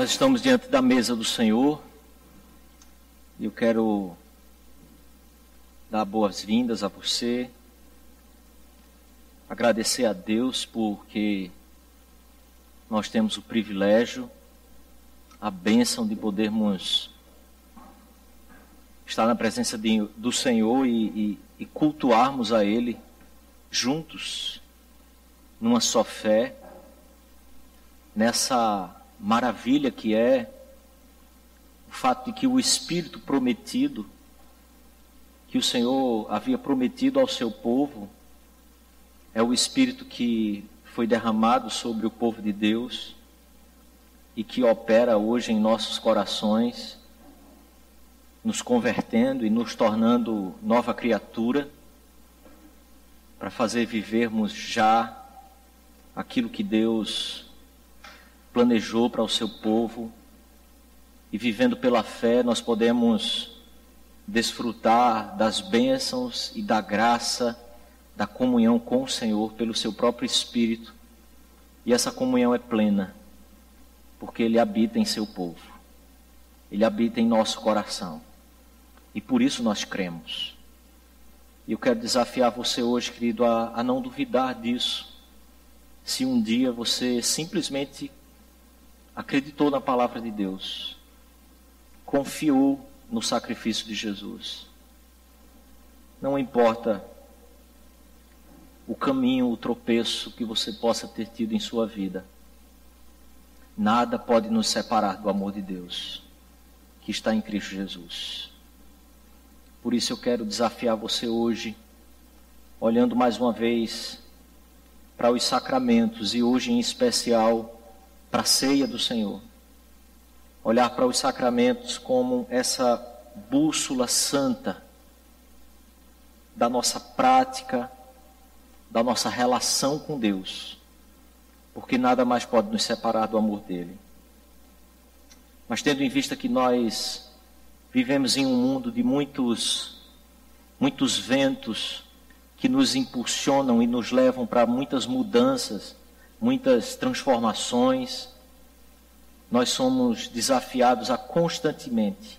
Nós estamos diante da mesa do Senhor. E eu quero dar boas-vindas a você, agradecer a Deus porque nós temos o privilégio, a bênção de podermos estar na presença de, do Senhor e, e, e cultuarmos a Ele juntos, numa só fé, nessa maravilha que é o fato de que o Espírito prometido, que o Senhor havia prometido ao seu povo, é o Espírito que foi derramado sobre o povo de Deus e que opera hoje em nossos corações, nos convertendo e nos tornando nova criatura, para fazer vivermos já aquilo que Deus planejou para o seu povo. E vivendo pela fé, nós podemos desfrutar das bênçãos e da graça da comunhão com o Senhor pelo seu próprio Espírito. E essa comunhão é plena, porque Ele habita em seu povo, Ele habita em nosso coração. E por isso nós cremos. E eu quero desafiar você hoje, querido, a, a não duvidar disso. Se um dia você simplesmente acreditou na palavra de Deus, confiou no sacrifício de Jesus. Não importa o caminho, o tropeço que você possa ter tido em sua vida, nada pode nos separar do amor de Deus que está em Cristo Jesus. Por isso eu quero desafiar você hoje, olhando mais uma vez para os sacramentos e hoje em especial para a ceia do Senhor. Olhar para os sacramentos como essa bússola santa da nossa prática, da nossa relação com Deus, porque nada mais pode nos separar do amor dele. Mas tendo em vista que nós vivemos em um mundo de muitos muitos ventos que nos impulsionam e nos levam para muitas mudanças, muitas transformações. Nós somos desafiados a constantemente,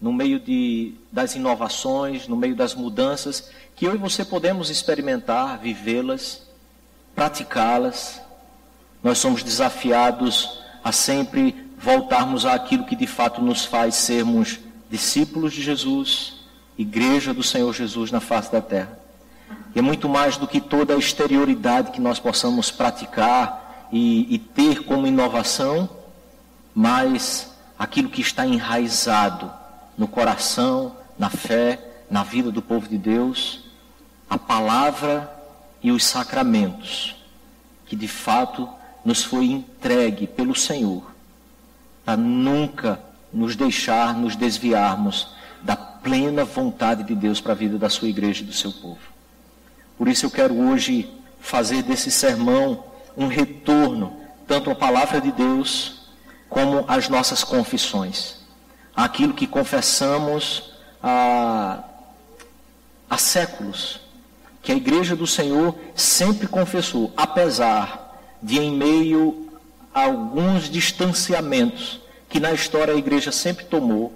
no meio de, das inovações, no meio das mudanças, que eu e você podemos experimentar, vivê-las, praticá-las. Nós somos desafiados a sempre voltarmos àquilo que de fato nos faz sermos discípulos de Jesus, igreja do Senhor Jesus na face da terra. E é muito mais do que toda a exterioridade que nós possamos praticar e, e ter como inovação, mas aquilo que está enraizado no coração, na fé, na vida do povo de Deus, a palavra e os sacramentos, que de fato nos foi entregue pelo Senhor, para nunca nos deixar nos desviarmos da plena vontade de Deus para a vida da sua igreja e do seu povo. Por isso eu quero hoje fazer desse sermão um retorno, tanto à palavra de Deus, como às nossas confissões. Aquilo que confessamos há, há séculos, que a igreja do Senhor sempre confessou, apesar de em meio a alguns distanciamentos que na história a igreja sempre tomou,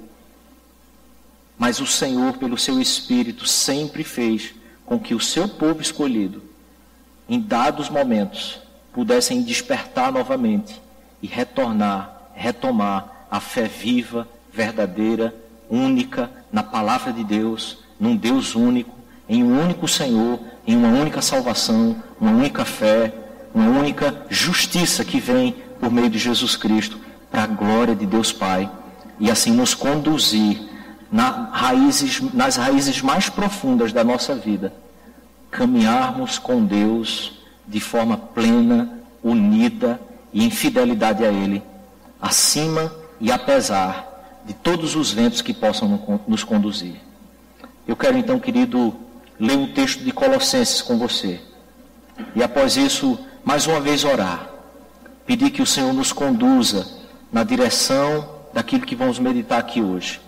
mas o Senhor, pelo seu Espírito, sempre fez com que o seu povo escolhido, em dados momentos, pudessem despertar novamente e retornar, retomar a fé viva, verdadeira, única na palavra de Deus, num Deus único, em um único Senhor, em uma única salvação, uma única fé, uma única justiça que vem por meio de Jesus Cristo, para a glória de Deus Pai, e assim nos conduzir na raízes, nas raízes mais profundas da nossa vida, caminharmos com Deus de forma plena, unida e em fidelidade a Ele, acima e apesar de todos os ventos que possam nos conduzir. Eu quero então, querido, ler um texto de Colossenses com você. E após isso, mais uma vez orar. Pedir que o Senhor nos conduza na direção daquilo que vamos meditar aqui hoje.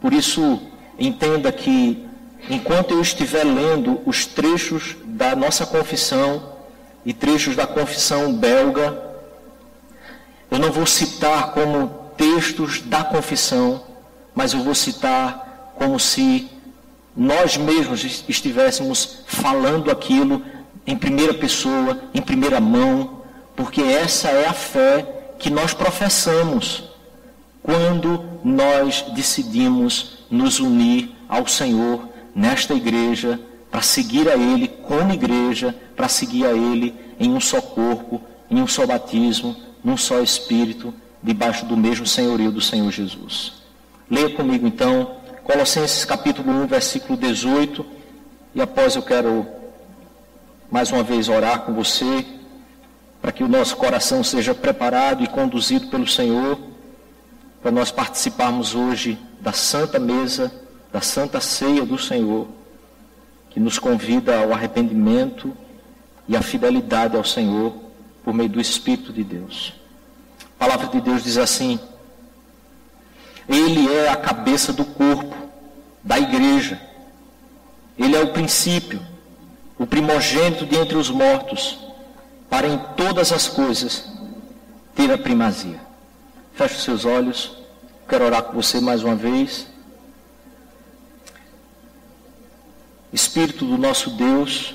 Por isso, entenda que enquanto eu estiver lendo os trechos da nossa confissão e trechos da confissão belga, eu não vou citar como textos da confissão, mas eu vou citar como se nós mesmos estivéssemos falando aquilo em primeira pessoa, em primeira mão, porque essa é a fé que nós professamos quando nós decidimos nos unir ao Senhor nesta igreja, para seguir a Ele como igreja, para seguir a Ele em um só corpo, em um só batismo, num só Espírito, debaixo do mesmo senhorio do Senhor Jesus. Leia comigo então, Colossenses capítulo 1, versículo 18, e após eu quero mais uma vez orar com você, para que o nosso coração seja preparado e conduzido pelo Senhor, para nós participarmos hoje da santa mesa, da santa ceia do Senhor, que nos convida ao arrependimento e à fidelidade ao Senhor por meio do Espírito de Deus. A palavra de Deus diz assim: Ele é a cabeça do corpo, da igreja. Ele é o princípio, o primogênito de entre os mortos, para em todas as coisas ter a primazia. Feche os seus olhos. Quero orar com você mais uma vez. Espírito do nosso Deus,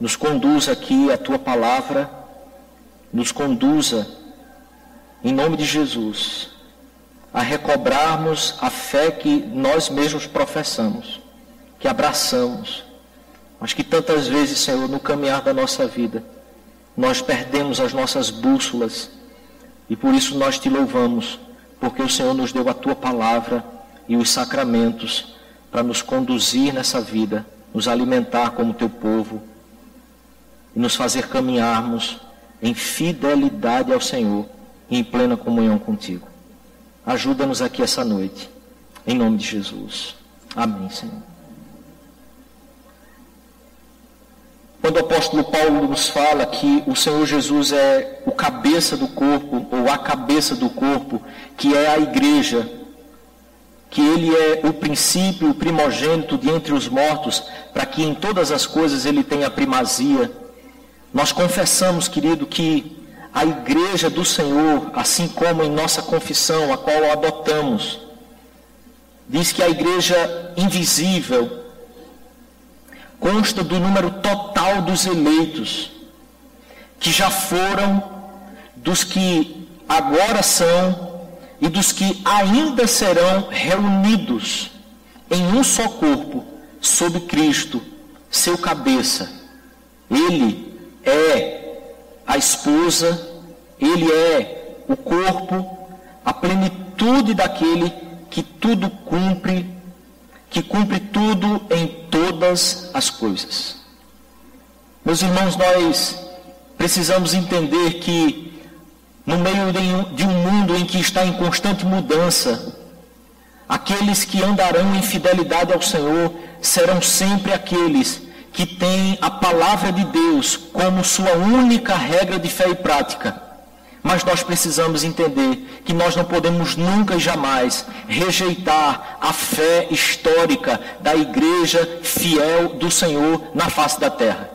nos conduza aqui a tua palavra, nos conduza, em nome de Jesus, a recobrarmos a fé que nós mesmos professamos, que abraçamos, mas que tantas vezes, Senhor, no caminhar da nossa vida, nós perdemos as nossas bússolas e por isso nós te louvamos, porque o Senhor nos deu a tua palavra e os sacramentos para nos conduzir nessa vida, nos alimentar como teu povo e nos fazer caminharmos em fidelidade ao Senhor e em plena comunhão contigo. Ajuda-nos aqui essa noite, em nome de Jesus. Amém, Senhor. Quando o apóstolo Paulo nos fala que o Senhor Jesus é o cabeça do corpo, ou a cabeça do corpo, que é a igreja, que ele é o princípio, o primogênito de entre os mortos, para que em todas as coisas ele tenha primazia. Nós confessamos, querido, que a igreja do Senhor, assim como em nossa confissão, a qual adotamos, diz que a igreja invisível, consta do número total dos eleitos, que já foram, dos que agora são e dos que ainda serão reunidos em um só corpo, sob Cristo, seu cabeça. Ele é a esposa, ele é o corpo, a plenitude daquele que tudo cumpre que cumpre tudo em todas as coisas. Meus irmãos, nós precisamos entender que, no meio de um mundo em que está em constante mudança, aqueles que andarão em fidelidade ao Senhor serão sempre aqueles que têm a palavra de Deus como sua única regra de fé e prática mas nós precisamos entender que nós não podemos nunca e jamais rejeitar a fé histórica da igreja fiel do Senhor na face da terra.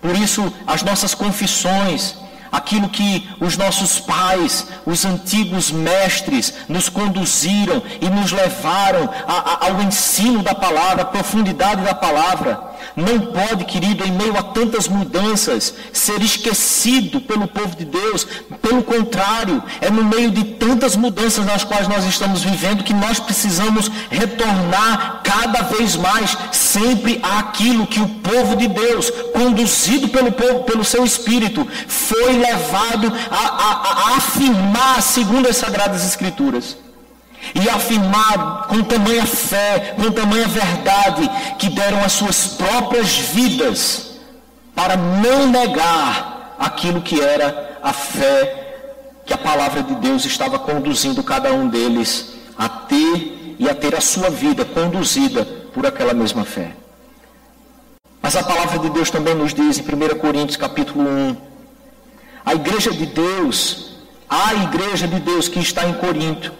Por isso, as nossas confissões, aquilo que os nossos pais, os antigos mestres, nos conduziram e nos levaram a, a, ao ensino da palavra, à profundidade da palavra, não pode, querido, em meio a tantas mudanças, ser esquecido pelo povo de Deus. Pelo contrário, é no meio de tantas mudanças nas quais nós estamos vivendo que nós precisamos retornar cada vez mais, sempre àquilo que o povo de Deus, conduzido pelo povo, pelo seu Espírito, foi levado a, a, a afirmar segundo as Sagradas Escrituras e afirmar com tamanha fé, com tamanha verdade, que deram as suas próprias vidas para não negar aquilo que era a fé que a palavra de Deus estava conduzindo cada um deles a ter e a ter a sua vida conduzida por aquela mesma fé. Mas a palavra de Deus também nos diz em 1 Coríntios capítulo 1, a igreja de Deus, a igreja de Deus que está em Corinto,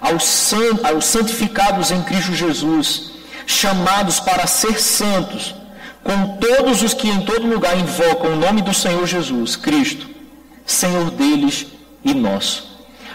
aos, aos santificados em Cristo Jesus, chamados para ser santos, com todos os que em todo lugar invocam o nome do Senhor Jesus, Cristo, Senhor deles e nosso.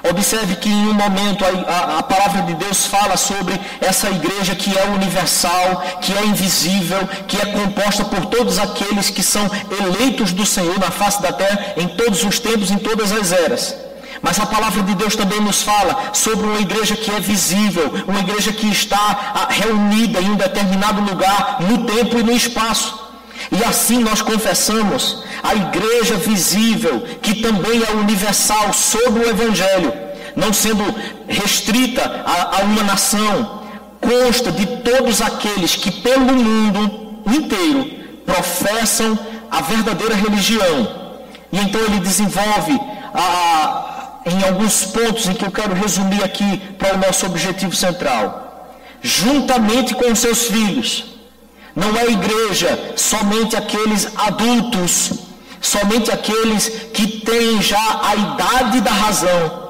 Observe que em um momento a, a, a, palavra de Deus fala sobre essa igreja que é universal, que é invisível, que é composta por todos aqueles que são eleitos do Senhor na face da terra em todos os tempos, em todas as eras. Mas a palavra de Deus também nos fala sobre uma igreja que é visível, uma igreja que está ah, reunida em um determinado lugar, no tempo e no espaço. E assim nós confessamos a igreja visível, que também é universal sobre o Evangelho, não sendo restrita a, a uma nação, consta de todos aqueles que pelo mundo inteiro professam a verdadeira religião. E então ele desenvolve a, em alguns pontos em que eu quero resumir aqui para o nosso objetivo central. Juntamente com os seus filhos, não é igreja somente aqueles adultos, somente aqueles que têm já a idade da razão,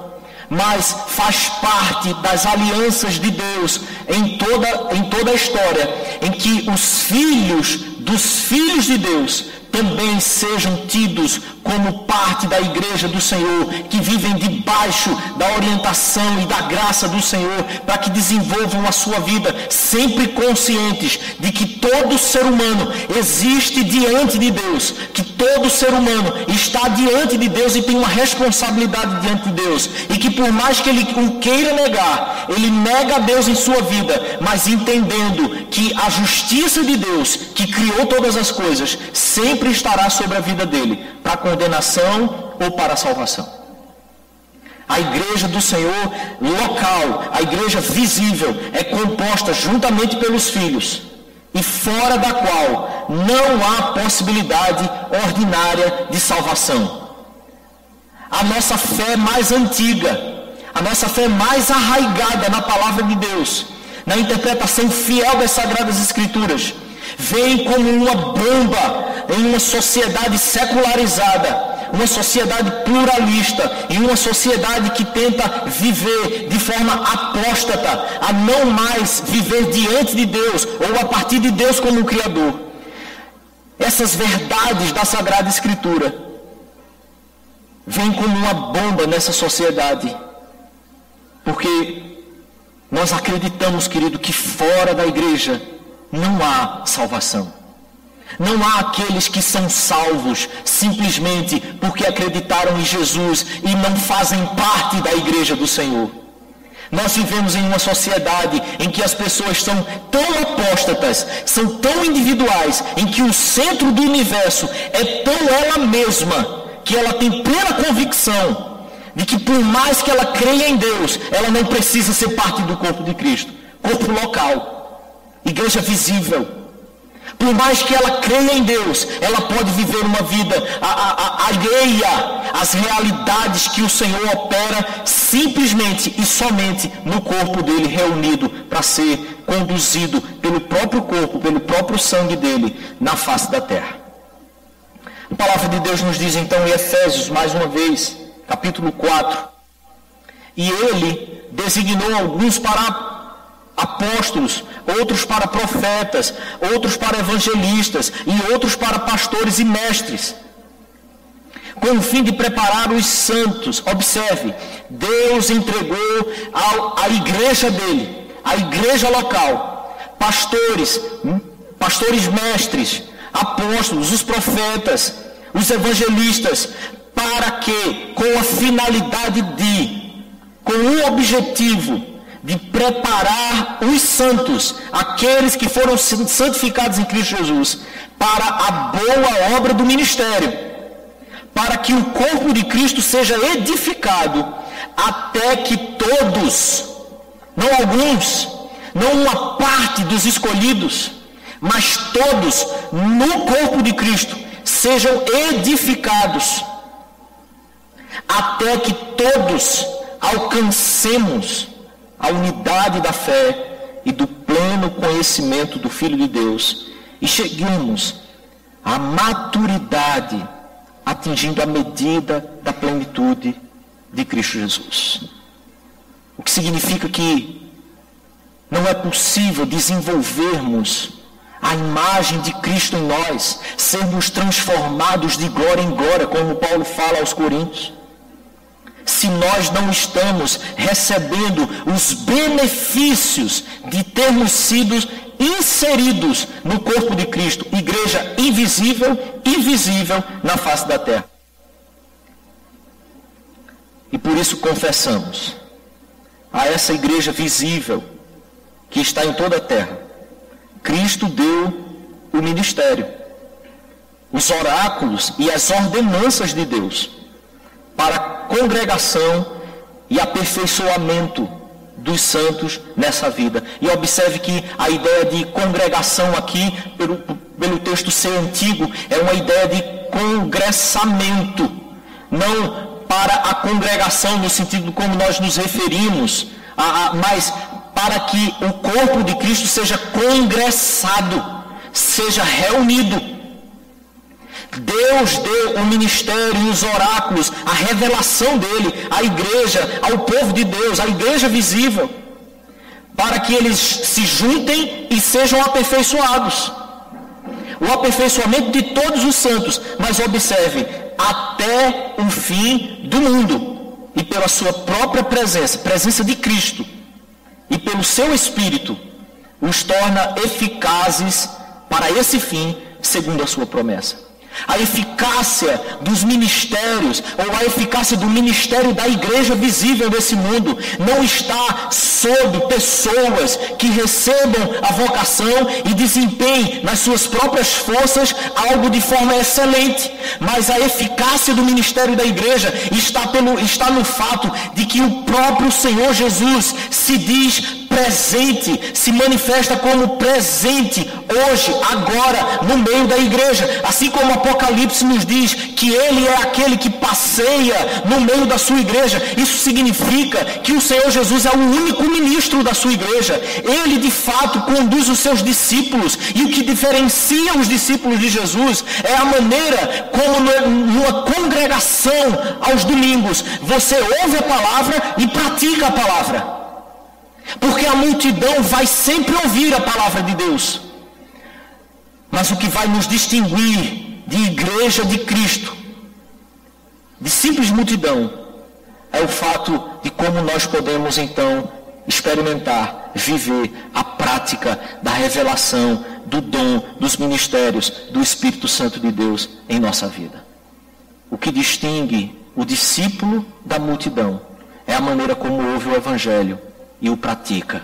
mas faz parte das alianças de Deus em toda, em toda a história, em que os filhos dos filhos de Deus também sejam tidos como parte da igreja do Senhor, que vivem debaixo da orientação e da graça do Senhor, para que desenvolvam a sua vida sempre conscientes de que todo ser humano existe diante de Deus, que todo ser humano está diante de Deus e tem uma responsabilidade diante de Deus, e que por mais que ele o queira negar, ele nega a Deus em sua vida, mas entendendo que a justiça de Deus, que criou todas as coisas, sempre estará sobre a vida dele, para condenação ou para a salvação. A igreja do Senhor local, a igreja visível, é composta juntamente pelos filhos, e fora da qual não há possibilidade ordinária de salvação. A nossa fé mais antiga, a nossa fé mais arraigada na palavra de Deus, na interpretação fiel das Sagradas Escrituras, vem como uma bomba em uma sociedade secularizada, uma sociedade pluralista, em uma sociedade que tenta viver de forma apóstata, a não mais viver diante de Deus ou a partir de Deus como Criador. Essas verdades da Sagrada Escritura vêm como uma bomba nessa sociedade, porque nós acreditamos, querido, que fora da igreja não há salvação. Não há aqueles que são salvos simplesmente porque acreditaram em Jesus e não fazem parte da igreja do Senhor. Nós vivemos em uma sociedade em que as pessoas são tão apóstatas, são tão individuais, em que o centro do universo é tão ela mesma, que ela tem plena convicção de que por mais que ela creia em Deus, ela não precisa ser parte do corpo de Cristo, corpo local, igreja visível. Por mais que ela creia em Deus, ela pode viver uma vida alheia às realidades que o Senhor opera simplesmente e somente no corpo dele reunido para ser conduzido pelo próprio corpo, pelo próprio sangue dele na face da terra. A palavra de Deus nos diz então em Efésios, mais uma vez, capítulo 4. E ele designou alguns para apóstolos, outros para profetas, outros para evangelistas e outros para pastores e mestres. Com o fim de preparar os santos, observe, Deus entregou ao, à igreja dele, à igreja local, pastores, pastores mestres, apóstolos, os profetas, os evangelistas, para que, com a finalidade de, com o objetivo de preparar os santos, aqueles que foram santificados em Cristo Jesus, para a boa obra do ministério, para que o corpo de Cristo seja edificado, até que todos, não alguns, não uma parte dos escolhidos, mas todos no corpo de Cristo sejam edificados, até que todos alcancemos a unidade da fé e do pleno conhecimento do Filho de Deus e cheguemos à maturidade, atingindo a medida da plenitude de Cristo Jesus. O que significa que não é possível desenvolvermos a imagem de Cristo em nós, sermos transformados de glória em glória, como Paulo fala aos Coríntios se nós não estamos recebendo os benefícios de termos sido inseridos no corpo de Cristo, igreja invisível e visível na face da terra. E por isso confessamos a essa igreja visível que está em toda a terra. Cristo deu o ministério, os oráculos e as ordenanças de Deus para congregação e aperfeiçoamento dos santos nessa vida. E observe que a ideia de congregação aqui, pelo, pelo texto ser antigo, é uma ideia de congressamento, não para a congregação no sentido como nós nos referimos, a, a, mas para que o corpo de Cristo seja congressado, seja reunido. Deus deu o ministério e os oráculos, a revelação dele à igreja, ao povo de Deus, à igreja visível, para que eles se juntem e sejam aperfeiçoados. O aperfeiçoamento de todos os santos, mas observe, até o fim do mundo, e pela sua própria presença, presença de Cristo, e pelo seu Espírito, os torna eficazes para esse fim, segundo a sua promessa. A eficácia dos ministérios, ou a eficácia do ministério da igreja visível nesse mundo, não está sob pessoas que recebam a vocação e desempenhem nas suas próprias forças algo de forma excelente. Mas a eficácia do ministério da igreja está, pelo, está no fato de que o próprio Senhor Jesus se diz presente, se manifesta como presente hoje, agora, no meio da igreja. Assim como o Apocalipse nos diz que ele é aquele que passeia no meio da sua igreja. Isso significa que o Senhor Jesus é o único ministro da sua igreja. Ele de fato conduz os seus discípulos. E o que diferencia os discípulos de Jesus é a maneira como numa congregação aos domingos você ouve a palavra e pratica a palavra. Porque a multidão vai sempre ouvir a palavra de Deus. Mas o que vai nos distinguir de igreja de Cristo, de simples multidão, é o fato de como nós podemos então experimentar, viver a prática da revelação, do dom, dos ministérios do Espírito Santo de Deus em nossa vida. O que distingue o discípulo da multidão é a maneira como ouve o Evangelho e o pratica.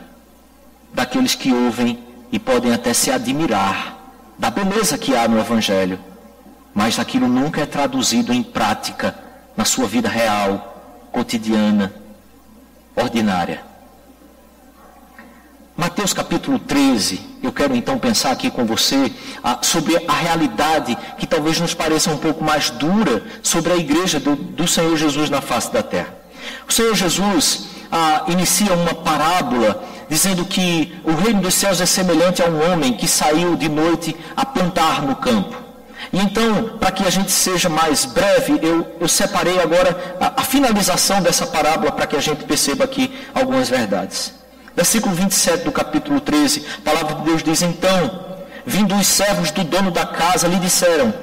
Daqueles que ouvem e podem até se admirar da beleza que há no Evangelho, mas aquilo nunca é traduzido em prática na sua vida real, cotidiana, ordinária. Mateus capítulo 13, eu quero então pensar aqui com você ah, sobre a realidade que talvez nos pareça um pouco mais dura sobre a igreja do, do Senhor Jesus na face da terra. O Senhor Jesus, ah, inicia uma parábola dizendo que o reino dos céus é semelhante a um homem que saiu de noite a plantar no campo. E então, para que a gente seja mais breve, eu, eu separei agora a, a finalização dessa parábola para que a gente perceba aqui algumas verdades. Versículo 27 do capítulo 13, a palavra de Deus diz: Então, vindo os servos do dono da casa, lhe disseram: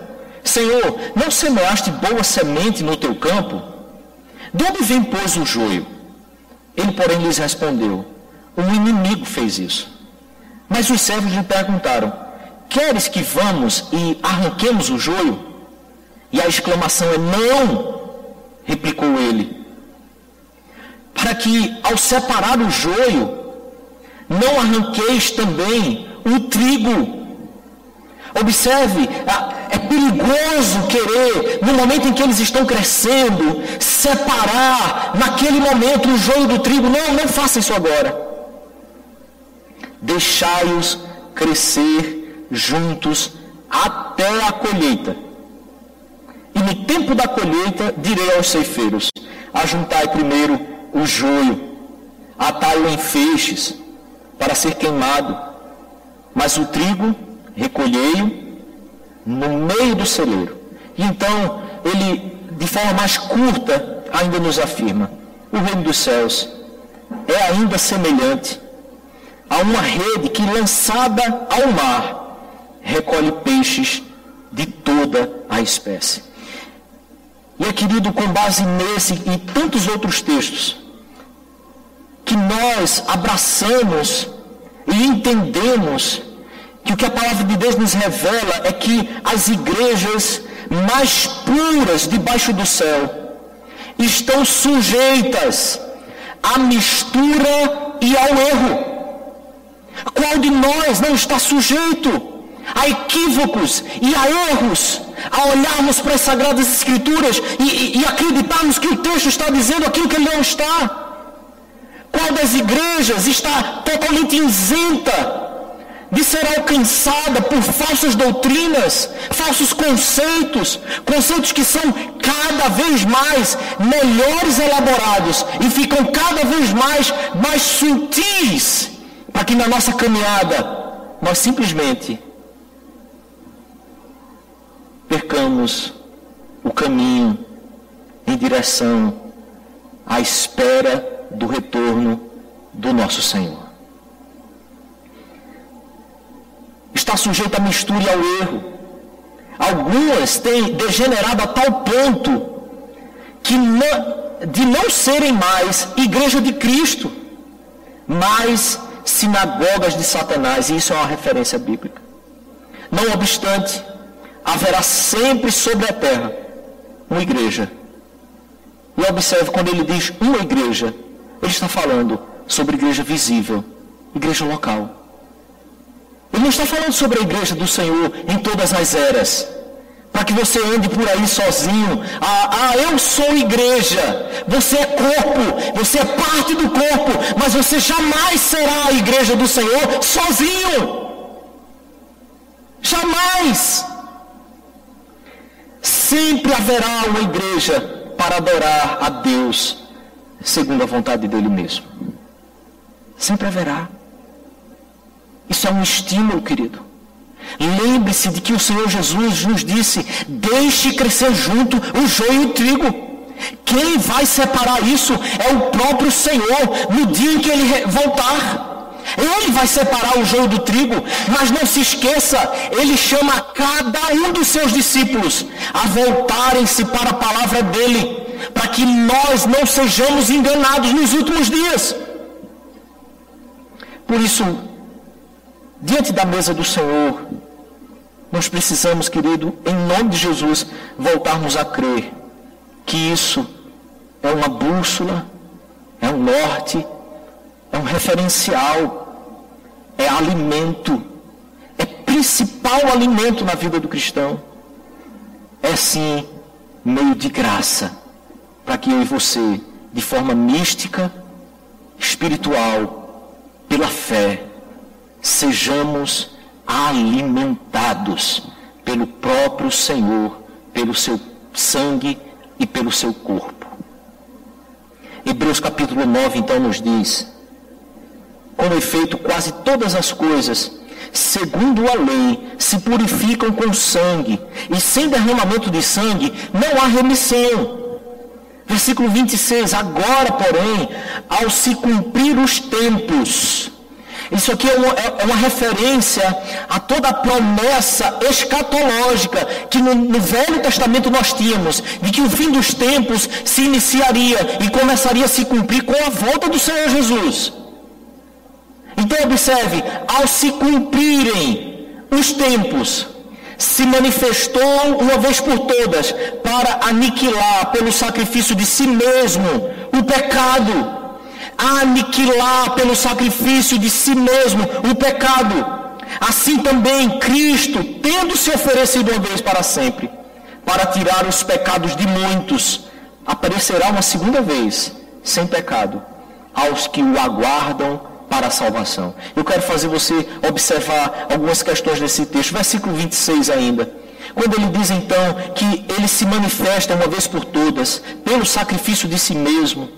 Senhor, não semeaste boa semente no teu campo? De onde vem, pois, o joio? Ele, porém, lhes respondeu: Um inimigo fez isso. Mas os servos lhe perguntaram: Queres que vamos e arranquemos o joio? E a exclamação é: Não! replicou ele. Para que, ao separar o joio, não arranqueis também o trigo Observe, é perigoso querer, no momento em que eles estão crescendo, separar naquele momento o joio do trigo. Não, não faça isso agora. Deixai-os crescer juntos até a colheita. E no tempo da colheita direi aos ceifeiros: ajuntai primeiro o joio, atai-o em feixes para ser queimado, mas o trigo recolhei-o no meio do celeiro. E então, ele, de forma mais curta, ainda nos afirma: o reino dos céus é ainda semelhante a uma rede que, lançada ao mar, recolhe peixes de toda a espécie. E é querido, com base nesse e tantos outros textos, que nós abraçamos e entendemos que o que a palavra de Deus nos revela é que as igrejas mais puras debaixo do céu estão sujeitas à mistura e ao erro. Qual de nós não está sujeito a equívocos e a erros, a olharmos para as Sagradas Escrituras e, e, e acreditarmos que o texto está dizendo aquilo que ele não está. Qual das igrejas está totalmente isenta de ser alcançada por falsas doutrinas, falsos conceitos, conceitos que são cada vez mais melhores elaborados e ficam cada vez mais mais sutis, para que na nossa caminhada nós simplesmente percamos o caminho em direção à espera do retorno do nosso Senhor. Está sujeito à mistura e ao erro. Algumas têm degenerado a tal ponto que não, de não serem mais igreja de Cristo, mas sinagogas de Satanás, e isso é uma referência bíblica. Não obstante, haverá sempre sobre a terra uma igreja. E observe quando ele diz uma igreja, ele está falando sobre igreja visível, igreja local. Ele não está falando sobre a igreja do Senhor em todas as eras. Para que você ande por aí sozinho. Ah, ah, eu sou igreja. Você é corpo. Você é parte do corpo. Mas você jamais será a igreja do Senhor sozinho. Jamais. Sempre haverá uma igreja para adorar a Deus segundo a vontade dele mesmo. Sempre haverá. Isso é um estímulo, querido. Lembre-se de que o Senhor Jesus nos disse: deixe crescer junto o joio e o trigo. Quem vai separar isso é o próprio Senhor no dia em que ele voltar. Ele vai separar o joio do trigo, mas não se esqueça, ele chama cada um dos seus discípulos a voltarem-se para a palavra dele, para que nós não sejamos enganados nos últimos dias. Por isso, diante da mesa do Senhor, nós precisamos, querido, em nome de Jesus, voltarmos a crer que isso é uma bússola, é um norte, é um referencial, é alimento, é principal alimento na vida do cristão. É sim meio de graça para que eu e você, de forma mística, espiritual, pela fé, sejamos alimentados pelo próprio Senhor, pelo seu sangue e pelo seu corpo. Hebreus capítulo 9 então nos diz: Com efeito, quase todas as coisas, segundo a lei, se purificam com sangue, e sem derramamento de sangue não há remissão. Versículo 26: Agora, porém, ao se cumprir os tempos, isso aqui é uma, é uma, referência a toda a promessa escatológica que no, no, Velho Testamento nós tínhamos, de que o fim dos tempos se iniciaria e começaria a se cumprir com a volta do Senhor Jesus. Então observe, ao se cumprirem os tempos, se manifestou uma vez por todas para aniquilar pelo sacrifício de si mesmo o pecado aniquilar pelo sacrifício de si mesmo o pecado. Assim também Cristo, tendo se oferecido uma vez para sempre, para tirar os pecados de muitos, aparecerá uma segunda vez, sem pecado, aos que o aguardam para a salvação. Eu quero fazer você observar algumas questões desse texto. Versículo 26 ainda. Quando ele diz então que ele se manifesta uma vez por todas, pelo sacrifício de si mesmo,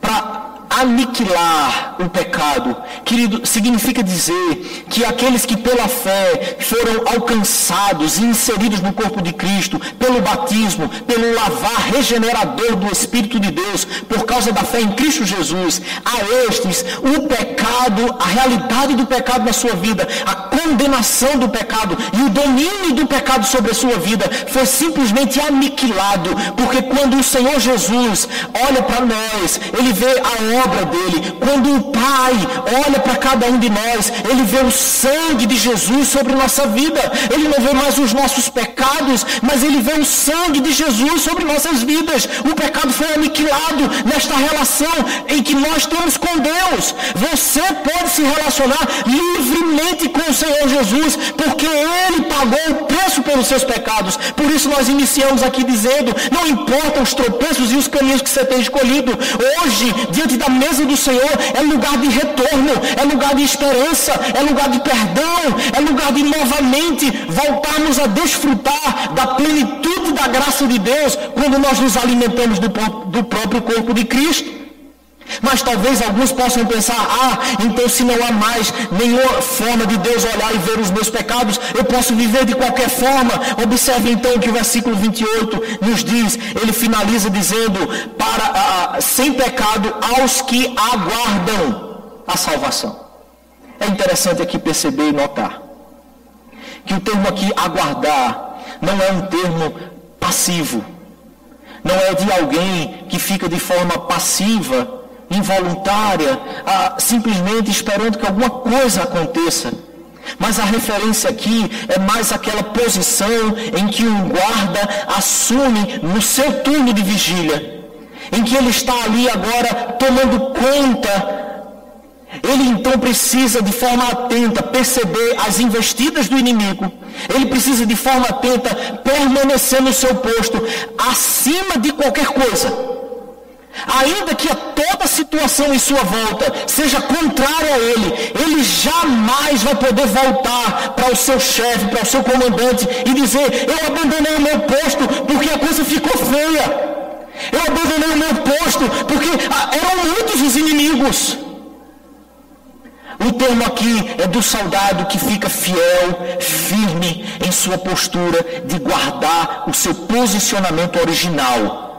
para aniquilar o pecado, querido, significa dizer que aqueles que pela fé foram alcançados e inseridos no corpo de Cristo, pelo batismo, pelo lavar regenerador do Espírito de Deus, por causa da fé em Cristo Jesus, a estes, o pecado, a realidade do pecado na sua vida, a condenação do pecado e o domínio do pecado sobre a sua vida foi simplesmente aniquilado, porque quando o Senhor Jesus olha para nós, ele vê a obra dele. Quando o Pai olha para cada um de nós, ele vê o sangue de Jesus sobre nossa vida. Ele não vê mais os nossos pecados, mas ele vê o sangue de Jesus sobre nossas vidas. O pecado foi aniquilado nesta relação em que nós temos com Deus. Você pode se relacionar livremente com o Senhor Jesus, porque Ele pagou o preço pelos seus pecados. Por isso nós iniciamos aqui dizendo: não importam os tropeços e os caminhos que você tem escolhido, hoje, diante da mesa do Senhor, é lugar de retorno, é lugar de esperança, é lugar de perdão, é lugar de novamente voltarmos a desfrutar da plenitude da graça de Deus quando nós nos alimentamos do, do próprio corpo de Cristo. Mas talvez alguns possam pensar: ah, então se não há mais nenhuma forma de Deus olhar e ver os meus pecados, eu posso viver de qualquer forma. Observe então que o versículo 28 nos diz: ele finaliza dizendo, para ah, sem pecado aos que aguardam a salvação. É interessante aqui perceber e notar que o termo aqui aguardar não é um termo passivo. Não é de alguém que fica de forma passiva involuntária, ah, simplesmente esperando que alguma coisa aconteça. Mas a referência aqui é mais aquela posição em que um guarda assume no seu turno de vigília, em que ele está ali agora tomando conta. Ele então precisa de forma atenta perceber as investidas do inimigo. Ele precisa de forma atenta permanecer no seu posto, acima de qualquer coisa. Ainda que a toda situação em sua volta seja contrária a ele, ele jamais vai poder voltar para o seu chefe, para o seu comandante e dizer: Eu abandonei o meu posto porque a coisa ficou feia. Eu abandonei o meu posto porque ah, eram muitos os inimigos. O termo aqui é do soldado que fica fiel, firme em sua postura de guardar o seu posicionamento original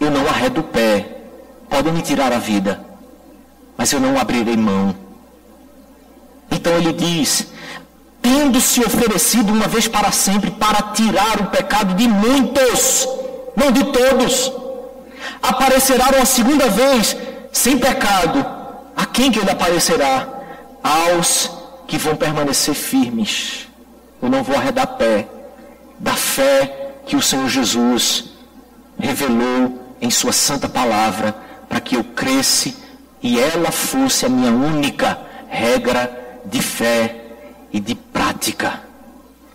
eu não arredo o pé. Podem me tirar a vida, mas eu não abrirei mão. Então ele diz: tendo se oferecido uma vez para sempre para tirar o pecado de muitos, não de todos, aparecerá uma segunda vez sem pecado. A quem que ele aparecerá? Aos que vão permanecer firmes. Eu não vou arredar pé da fé que o Senhor Jesus revelou em Sua santa palavra, para que eu cresce e ela fosse a minha única regra de fé e de prática.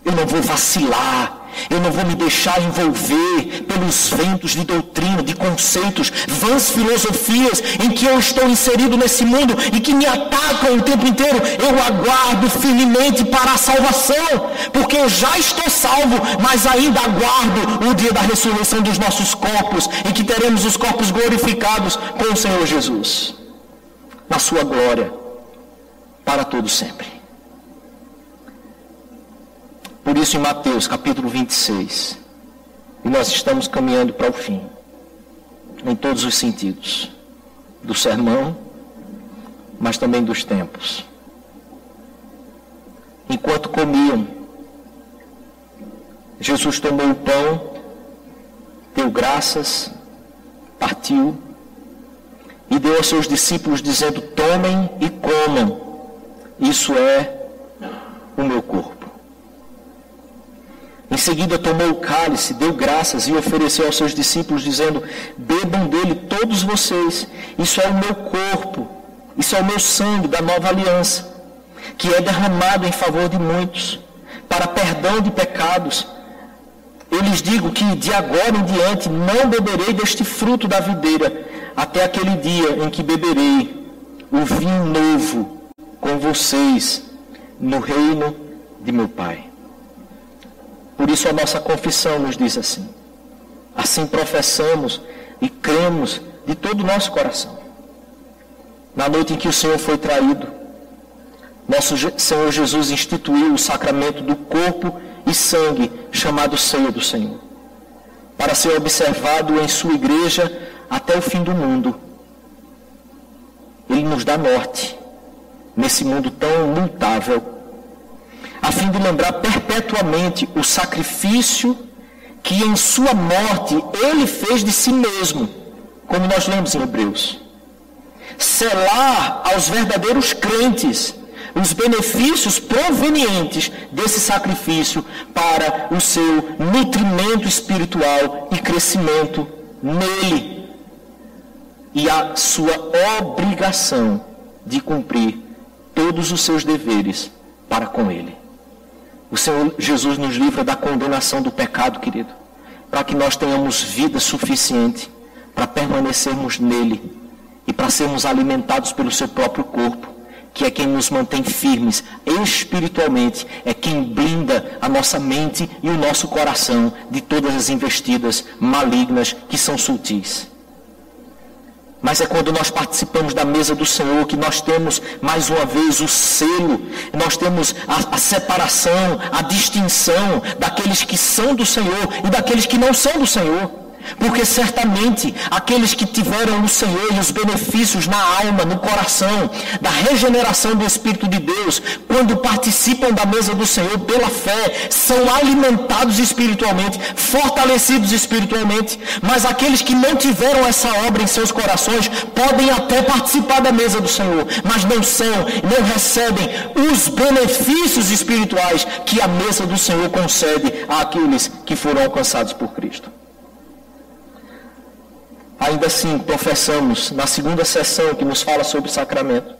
Eu não vou vacilar, eu não vou me deixar envolver pelos ventos de doutrina, de conceitos, vãs filosofias em que eu estou inserido nesse mundo e que me atacam o tempo inteiro. Eu aguardo firmemente para a salvação, porque eu já estou salvo, mas ainda aguardo o dia da ressurreição dos nossos corpos, em que teremos os corpos glorificados com o Senhor Jesus, na sua glória, para todo sempre. Por isso, em Mateus capítulo 26, e nós estamos caminhando para o fim, em todos os sentidos, do sermão, mas também dos tempos. Enquanto comiam, Jesus tomou o pão, deu graças, partiu e deu aos seus discípulos, dizendo: Tomem e comam, isso é o meu corpo. Em seguida tomou o cálice, deu graças e ofereceu aos seus discípulos, dizendo: Bebam dele todos vocês, isso é o meu corpo, isso é o meu sangue da nova aliança, que é derramado em favor de muitos, para perdão de pecados. Eu lhes digo que de agora em diante não beberei deste fruto da videira, até aquele dia em que beberei o vinho novo com vocês no reino de meu Pai. Por isso a nossa confissão nos diz assim. Assim professamos e cremos de todo o nosso coração. Na noite em que o Senhor foi traído, nosso Senhor Jesus instituiu o sacramento do corpo e sangue chamado ceia do Senhor, para ser observado em sua igreja até o fim do mundo. Ele nos dá norte nesse mundo tão mutável fim de lembrar perpetuamente o sacrifício que em sua morte ele fez de si mesmo, como nós lemos em Hebreus. Selar aos verdadeiros crentes os benefícios provenientes desse sacrifício para o seu nutrimento espiritual e crescimento nele. E a sua obrigação de cumprir todos os seus deveres para com ele. O Senhor Jesus nos livra da condenação do pecado, querido, para que nós tenhamos vida suficiente para permanecermos nele e para sermos alimentados pelo seu próprio corpo, que é quem nos mantém firmes espiritualmente, é quem blinda a nossa mente e o nosso coração de todas as investidas malignas que são sutis. Mas é quando nós participamos da mesa do Senhor que nós temos mais uma vez o selo, nós temos a, a, separação, a distinção daqueles que são do Senhor e daqueles que não são do Senhor. Porque certamente aqueles que tiveram o Senhor e os benefícios na alma, no coração, da regeneração do Espírito de Deus, quando participam da mesa do Senhor pela fé, são alimentados espiritualmente, fortalecidos espiritualmente. Mas aqueles que não tiveram essa obra em seus corações podem até participar da mesa do Senhor, mas não são, não recebem os benefícios espirituais que a mesa do Senhor concede àqueles que foram alcançados por Cristo. Ainda assim, professamos na segunda sessão que nos fala sobre sacramento.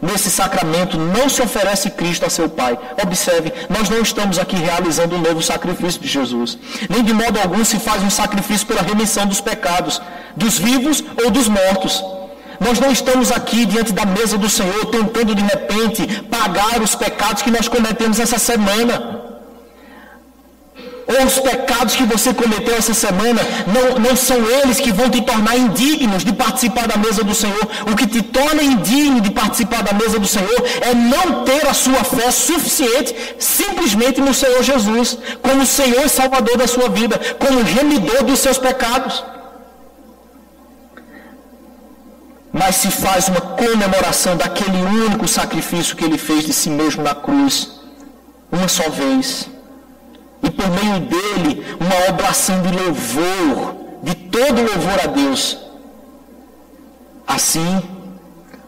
Nesse sacramento não se oferece Cristo a seu Pai. Observe, nós não estamos aqui realizando um novo sacrifício de Jesus. Nem de modo algum se faz um sacrifício pela remissão dos pecados, dos vivos ou dos mortos. Nós não estamos aqui diante da mesa do Senhor tentando de repente pagar os pecados que nós cometemos essa semana ou os pecados que você cometeu essa semana, não, não são eles que vão te tornar indignos de participar da mesa do Senhor. O que te torna indigno de participar da mesa do Senhor é não ter a sua fé suficiente simplesmente no Senhor Jesus, como Senhor e Salvador da sua vida, como remidor dos seus pecados. Mas se faz uma comemoração daquele único sacrifício que ele fez de si mesmo na cruz, uma só vez e por meio dele uma oblação de louvor, de todo louvor a Deus. Assim,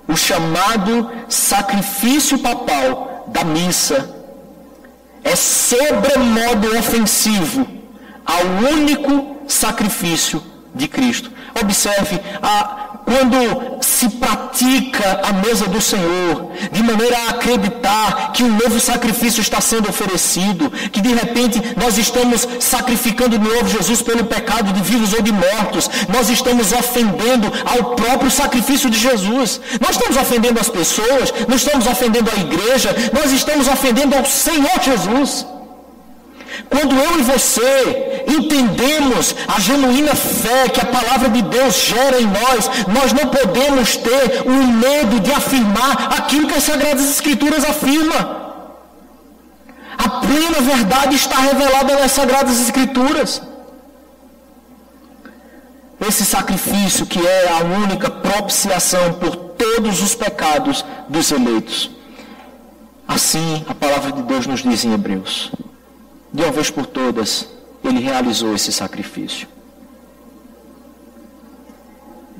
o chamado sacrifício papal da missa é sobremodo ofensivo ao único sacrifício de Cristo. Observe a quando se pratica a mesa do Senhor, de maneira a acreditar que um novo sacrifício está sendo oferecido, que de repente nós estamos sacrificando de novo Jesus pelo pecado de vivos ou de mortos, nós estamos ofendendo ao próprio sacrifício de Jesus. Nós estamos ofendendo as pessoas, nós estamos ofendendo a igreja, nós estamos ofendendo ao Senhor Jesus. Quando eu e você entendemos a genuína fé que a palavra de Deus gera em nós, nós não podemos ter o medo de afirmar aquilo que as Sagradas Escrituras afirmam. A plena verdade está revelada nas Sagradas Escrituras. Esse sacrifício que é a única propiciação por todos os pecados dos eleitos. Assim a palavra de Deus nos diz em Hebreus. De uma vez por todas, ele realizou esse sacrifício.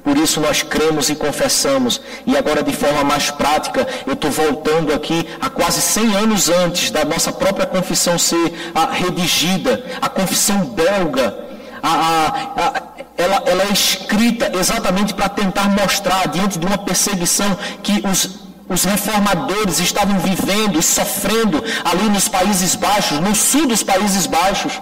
Por isso nós cremos e confessamos, e agora de forma mais prática, eu estou voltando aqui a quase 100 anos antes da nossa própria confissão ser a, ah, redigida, a confissão belga, a, a, ela, ela é escrita exatamente para tentar mostrar, diante de uma perseguição, que os os reformadores estavam vivendo e sofrendo ali nos Países Baixos, no sul dos Países Baixos.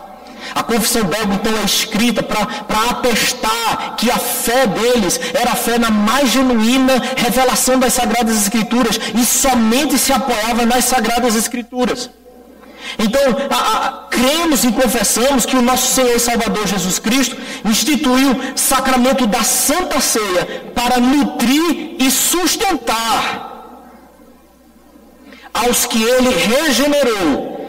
A confissão belga então é escrita para atestar que a fé deles era a fé na mais genuína revelação das Sagradas Escrituras e somente se apoiava nas Sagradas Escrituras. Então, a, a, cremos e confessamos que o nosso Senhor e Salvador Jesus Cristo instituiu o sacramento da Santa Ceia para nutrir e sustentar aos que ele regenerou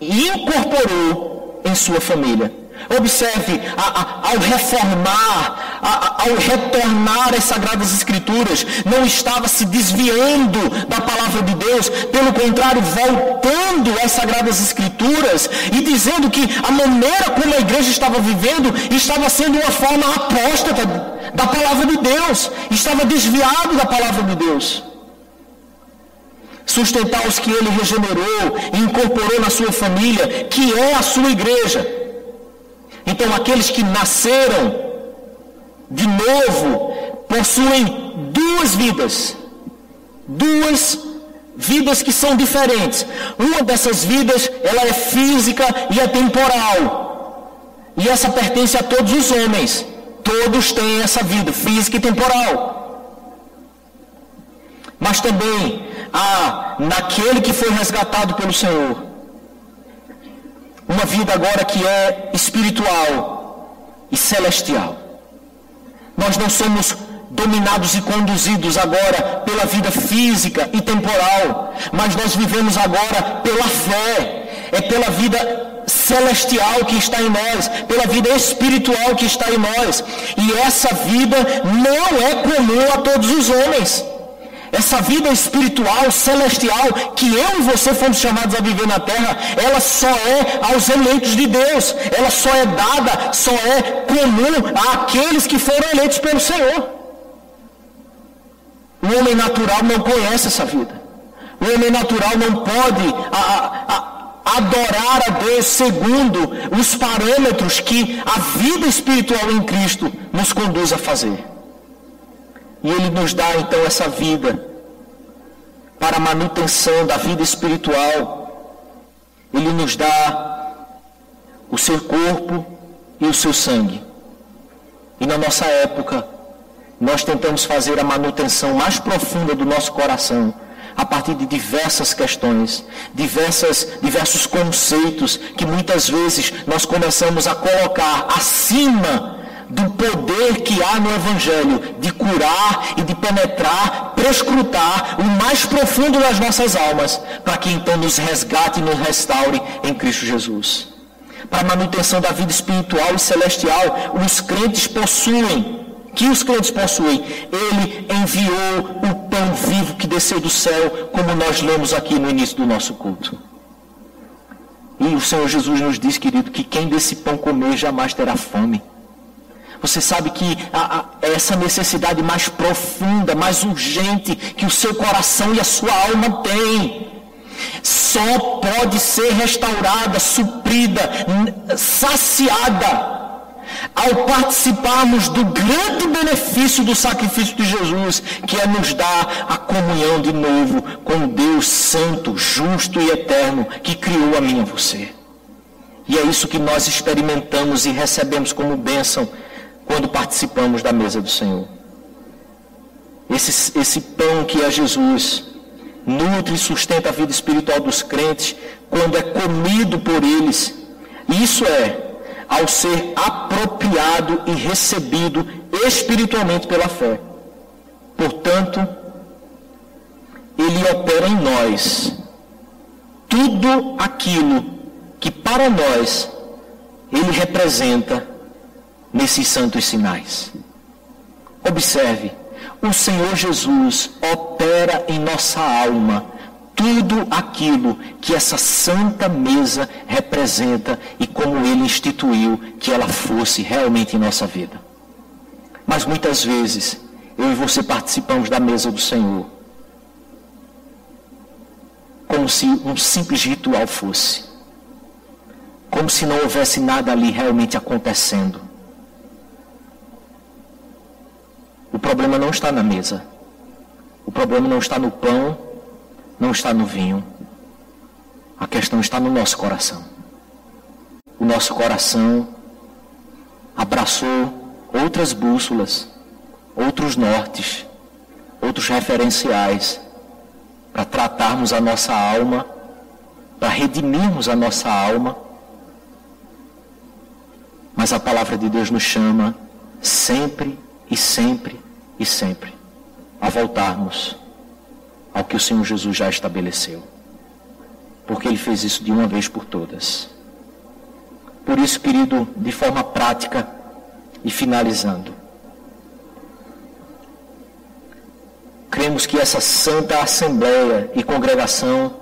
e incorporou em sua família. Observe, a, a, ao reformar, a, ao retornar às Sagradas Escrituras, não estava se desviando da palavra de Deus, pelo contrário, voltando às Sagradas Escrituras e dizendo que a maneira como a igreja estava vivendo estava sendo uma forma apóstata da palavra de Deus, estava desviado da palavra de Deus. Sustentar os que ele regenerou e incorporou na sua família, que é a sua igreja. Então, aqueles que nasceram de novo possuem duas vidas. Duas vidas que são diferentes. Uma dessas vidas, ela é física e é temporal. E essa pertence a todos os homens. Todos têm essa vida física e temporal. Mas também há naquele que foi resgatado pelo Senhor uma vida agora que é espiritual e celestial. Nós não somos dominados e conduzidos agora pela vida física e temporal, mas nós vivemos agora pela fé, é pela vida celestial que está em nós, pela vida espiritual que está em nós. E essa vida não é comum a todos os homens. Essa vida espiritual, celestial, que eu e você fomos chamados a viver na terra, ela só é aos eleitos de Deus. Ela só é dada, só é comum àqueles que foram eleitos pelo Senhor. O homem natural não conhece essa vida. O homem natural não pode a, a, adorar a Deus segundo os parâmetros que a vida espiritual em Cristo nos conduz a fazer. E Ele nos dá então essa vida para a manutenção da vida espiritual. Ele nos dá o seu corpo e o seu sangue. E na nossa época, nós tentamos fazer a manutenção mais profunda do nosso coração a partir de diversas questões, diversas, diversos conceitos que muitas vezes nós começamos a colocar acima do poder que há no Evangelho de curar e de penetrar, prescrutar o mais profundo das nossas almas, para que então nos resgate e nos restaure em Cristo Jesus. Para a manutenção da vida espiritual e celestial, os crentes possuem, que os crentes possuem, Ele enviou o pão vivo que desceu do céu, como nós lemos aqui no início do nosso culto. E o Senhor Jesus nos diz, querido, que quem desse pão comer jamais terá fome. Você sabe que a, a, essa necessidade mais profunda, mais urgente que o seu coração e a sua alma têm, só pode ser restaurada, suprida, saciada, ao participarmos do grande benefício do sacrifício de Jesus, que é nos dar a comunhão de novo com Deus Santo, justo e eterno, que criou a mim e a você. E é isso que nós experimentamos e recebemos como bênção quando participamos da mesa do Senhor. Esse, esse pão que é Jesus nutre e sustenta a vida espiritual dos crentes quando é comido por eles. Isso é, ao ser apropriado e recebido espiritualmente pela fé. Portanto, ele opera em nós tudo aquilo que para nós ele representa nesses santos sinais. Observe, o Senhor Jesus opera em nossa alma tudo aquilo que essa santa mesa representa e como ele instituiu que ela fosse realmente em nossa vida. Mas muitas vezes, eu e você participamos da mesa do Senhor como se um simples ritual fosse. Como se não houvesse nada ali realmente acontecendo. O problema não está na mesa. O problema não está no pão, não está no vinho. A questão está no nosso coração. O nosso coração abraçou outras bússolas, outros nortes, outros referenciais para tratarmos a nossa alma, para redimirmos a nossa alma. Mas a palavra de Deus nos chama sempre e sempre e sempre a voltarmos ao que o Senhor Jesus já estabeleceu. Porque Ele fez isso de uma vez por todas. Por isso, querido, de forma prática e finalizando, entendemos que essa santa assembleia e congregação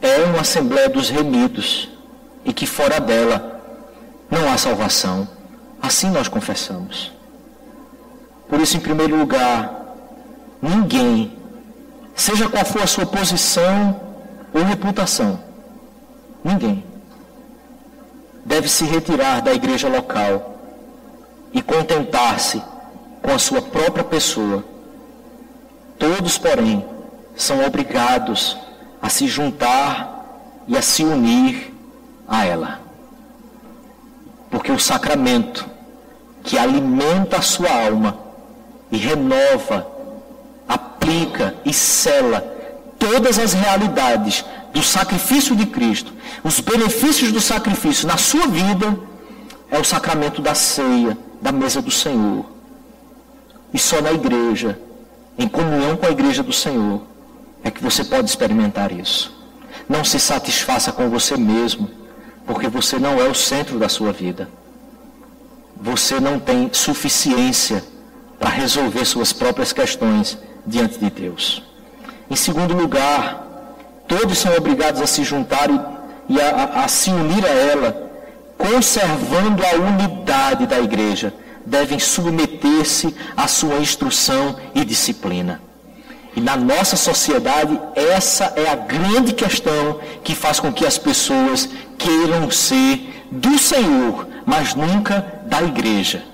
é uma assembleia dos remidos e que fora dela não há salvação. Assim nós confessamos. Por isso, em primeiro lugar, ninguém, seja qual for a sua posição ou reputação, ninguém deve se retirar da igreja local e contentar-se com a sua própria pessoa. Todos, porém, são obrigados a se juntar e a se unir a ela. Porque o sacramento que alimenta a sua alma e renova, aplica e sela todas as realidades do sacrifício de Cristo, os benefícios do sacrifício na sua vida, é o sacramento da ceia, da mesa do Senhor. E só na igreja, em comunhão com a igreja do Senhor, é que você pode experimentar isso. Não se satisfaça com você mesmo, porque você não é o centro da sua vida. Você não tem suficiência para resolver suas próprias questões diante de Deus. Em segundo lugar, todos são obrigados a se juntar e, e a, a, a se unir a ela, conservando a unidade da igreja. Devem submeter-se à sua instrução e disciplina. E na nossa sociedade, essa é a grande questão que faz com que as pessoas queiram ser do Senhor, mas nunca da igreja.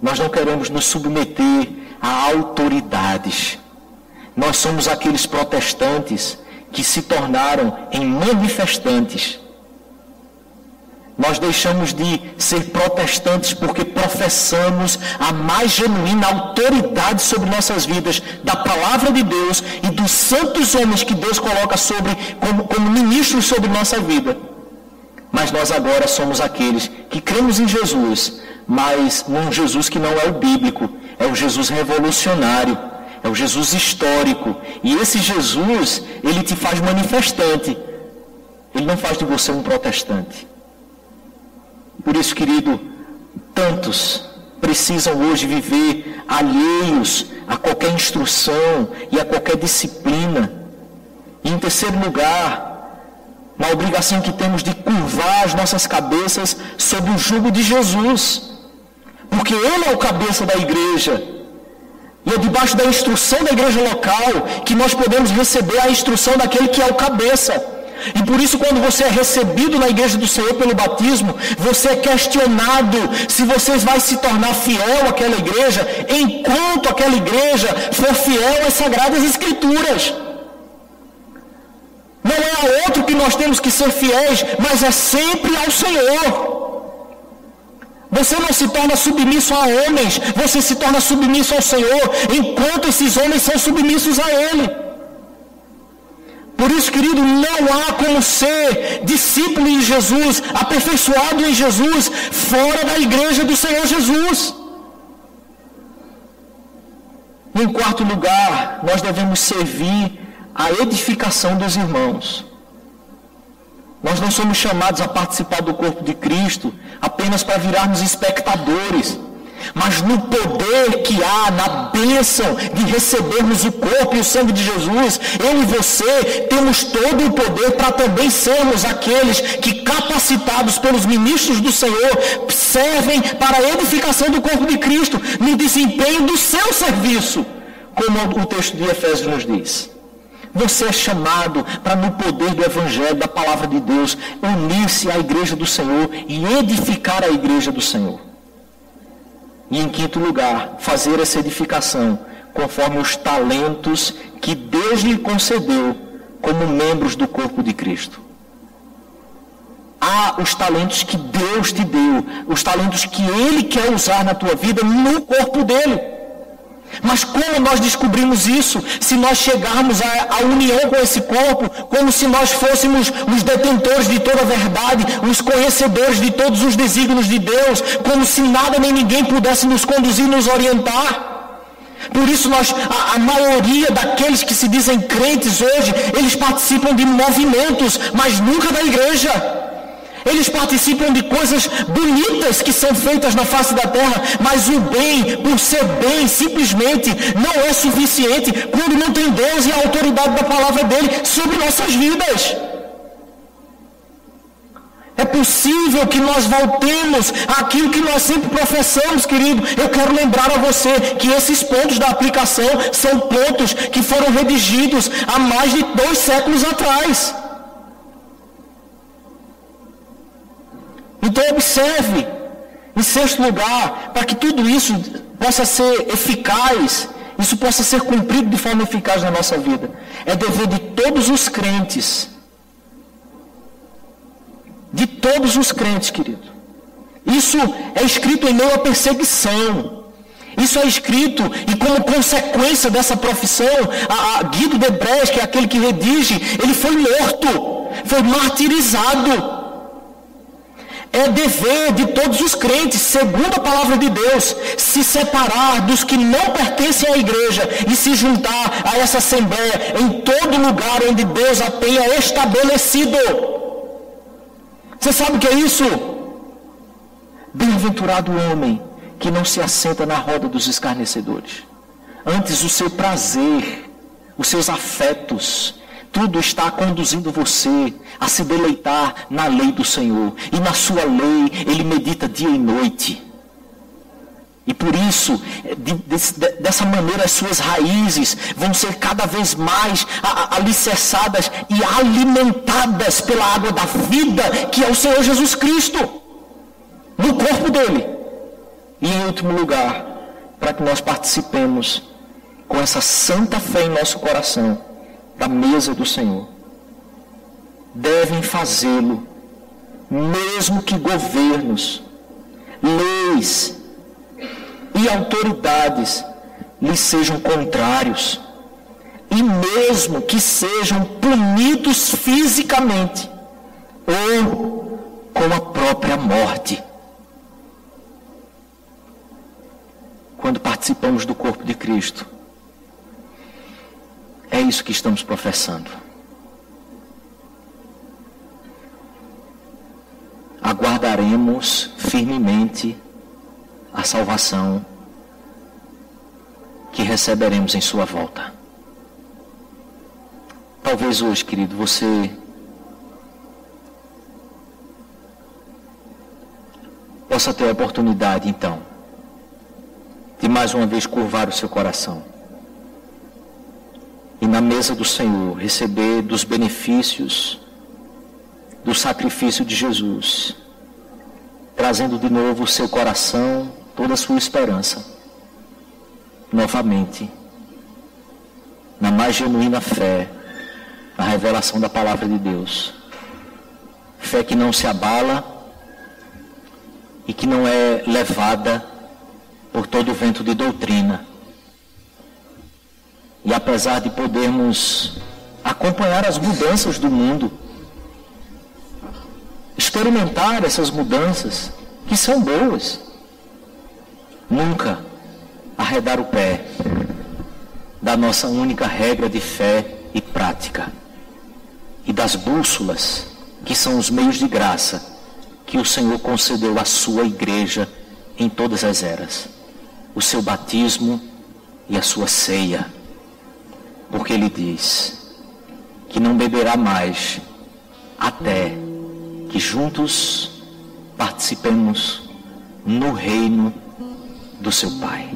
Nós não queremos nos submeter a autoridades. Nós somos aqueles protestantes que se tornaram em manifestantes. Nós deixamos de ser protestantes porque professamos a mais genuína autoridade sobre nossas vidas, da palavra de Deus e dos santos homens que Deus coloca sobre, como, como ministros sobre nossa vida. Mas nós agora somos aqueles que cremos em Jesus, mas num Jesus que não é o bíblico, é o Jesus revolucionário é o Jesus histórico. E esse Jesus, ele te faz manifestante. Ele não faz de você um protestante. Por isso, querido, tantos precisam hoje viver alheios a qualquer instrução e a qualquer disciplina. E em terceiro lugar, na obrigação que temos de curvar as nossas cabeças sob o jugo de Jesus. Porque Ele é o cabeça da igreja. E é debaixo da instrução da igreja local que nós podemos receber a instrução daquele que é o cabeça. E por isso, quando você é recebido na igreja do Senhor pelo batismo, você é questionado se você vai se tornar fiel àquela igreja, enquanto aquela igreja for fiel às Sagradas Escrituras. Não é a outro que nós temos que ser fiéis, mas é sempre ao Senhor. Você não se torna submisso a homens, você se torna submisso ao Senhor, enquanto esses homens são submissos a Ele. Por isso, querido, não há como ser discípulo de Jesus, aperfeiçoado em Jesus, fora da igreja do Senhor Jesus. Em quarto lugar, nós devemos servir a edificação dos irmãos. Nós não somos chamados a participar do corpo de Cristo apenas para virarmos espectadores, mas no poder que há, na bênção de recebermos o corpo e o sangue de Jesus, eu e você temos todo o poder para também sermos aqueles que, capacitados pelos ministros do Senhor, servem para a edificação do corpo de Cristo, no desempenho do seu serviço, como o texto de Efésios nos diz. Você é chamado para, no poder do Evangelho, da palavra de Deus, unir-se à igreja do Senhor e edificar a igreja do Senhor. E em quinto lugar, fazer essa edificação conforme os talentos que Deus lhe concedeu como membros do corpo de Cristo. Há os talentos que Deus te deu, os talentos que Ele quer usar na tua vida no corpo dele. Mas como nós descobrimos isso? Se nós chegarmos à, união com esse corpo, como se nós fôssemos os detentores de toda a verdade, os conhecedores de todos os desígnios de Deus, como se nada nem ninguém pudesse nos conduzir, nos orientar. Por isso nós, a, a maioria daqueles que se dizem crentes hoje, eles participam de movimentos, mas nunca da igreja. Eles participam de coisas bonitas que são feitas na face da terra, mas o bem, por ser bem, simplesmente não é suficiente quando não tem Deus e a autoridade da palavra dele sobre nossas vidas. É possível que nós voltemos àquilo que nós sempre professamos, querido. Eu quero lembrar a você que esses pontos da aplicação são pontos que foram redigidos há mais de dois séculos atrás. Então observe, em sexto lugar, para que tudo isso possa ser eficaz, isso possa ser cumprido de forma eficaz na nossa vida. É dever de todos os crentes, de todos os crentes, querido. Isso é escrito em meio à perseguição. Isso é escrito e como consequência dessa profissão, a, a Guido de Brecht, que é aquele que redige, ele foi morto, foi martirizado. É dever de todos os crentes, segundo a palavra de Deus, se separar dos que não pertencem à igreja e se juntar a essa assembleia em todo lugar onde Deus a tenha estabelecido. Você sabe o que é isso? Bem-aventurado o homem que não se assenta na roda dos escarnecedores. Antes o seu prazer, os seus afetos, tudo está conduzindo você a se deleitar na lei do Senhor. E na sua lei ele medita dia e noite. E por isso, de, de, dessa maneira, as suas raízes vão ser cada vez mais alicerçadas e alimentadas pela água da vida, que é o Senhor Jesus Cristo, no corpo dele. E em último lugar, para que nós participemos com essa santa fé em nosso coração da mesa do Senhor. Devem fazê-lo, mesmo que governos, leis e autoridades lhes sejam contrários, e mesmo que sejam punidos fisicamente ou com a própria morte. Quando participamos do corpo de Cristo, é isso que estamos professando. Aguardaremos firmemente a salvação que receberemos em Sua volta. Talvez hoje, querido, você possa ter a oportunidade, então, de mais uma vez curvar o seu coração na mesa do Senhor receber dos benefícios do sacrifício de Jesus, trazendo de novo o seu coração, toda a sua esperança, novamente, na mais genuína fé, na revelação da palavra de Deus. Fé que não se abala e que não é levada por todo o vento de doutrina e apesar de podermos acompanhar as mudanças do mundo, experimentar essas mudanças que são boas, nunca arredar o pé da nossa única regra de fé e prática e das bússolas que são os meios de graça que o Senhor concedeu à sua igreja em todas as eras: o seu batismo e a sua ceia porque ele diz que não beberá mais até que juntos participemos no reino do seu Pai.